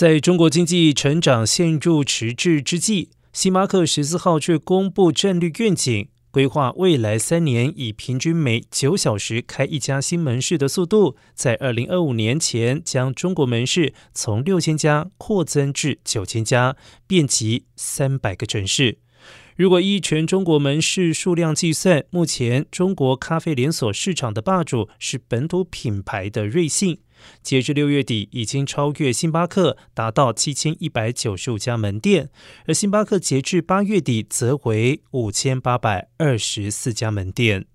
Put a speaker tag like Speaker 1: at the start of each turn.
Speaker 1: 在中国经济成长陷入迟滞之际，星巴克十四号却公布战略愿景，规划未来三年以平均每九小时开一家新门市的速度，在二零二五年前将中国门市从六千家扩增至九千家，遍及三百个城市。如果依全中国门市数量计算，目前中国咖啡连锁市场的霸主是本土品牌的瑞幸。截至六月底，已经超越星巴克，达到七千一百九十五家门店，而星巴克截至八月底则为五千八百二十四家门店。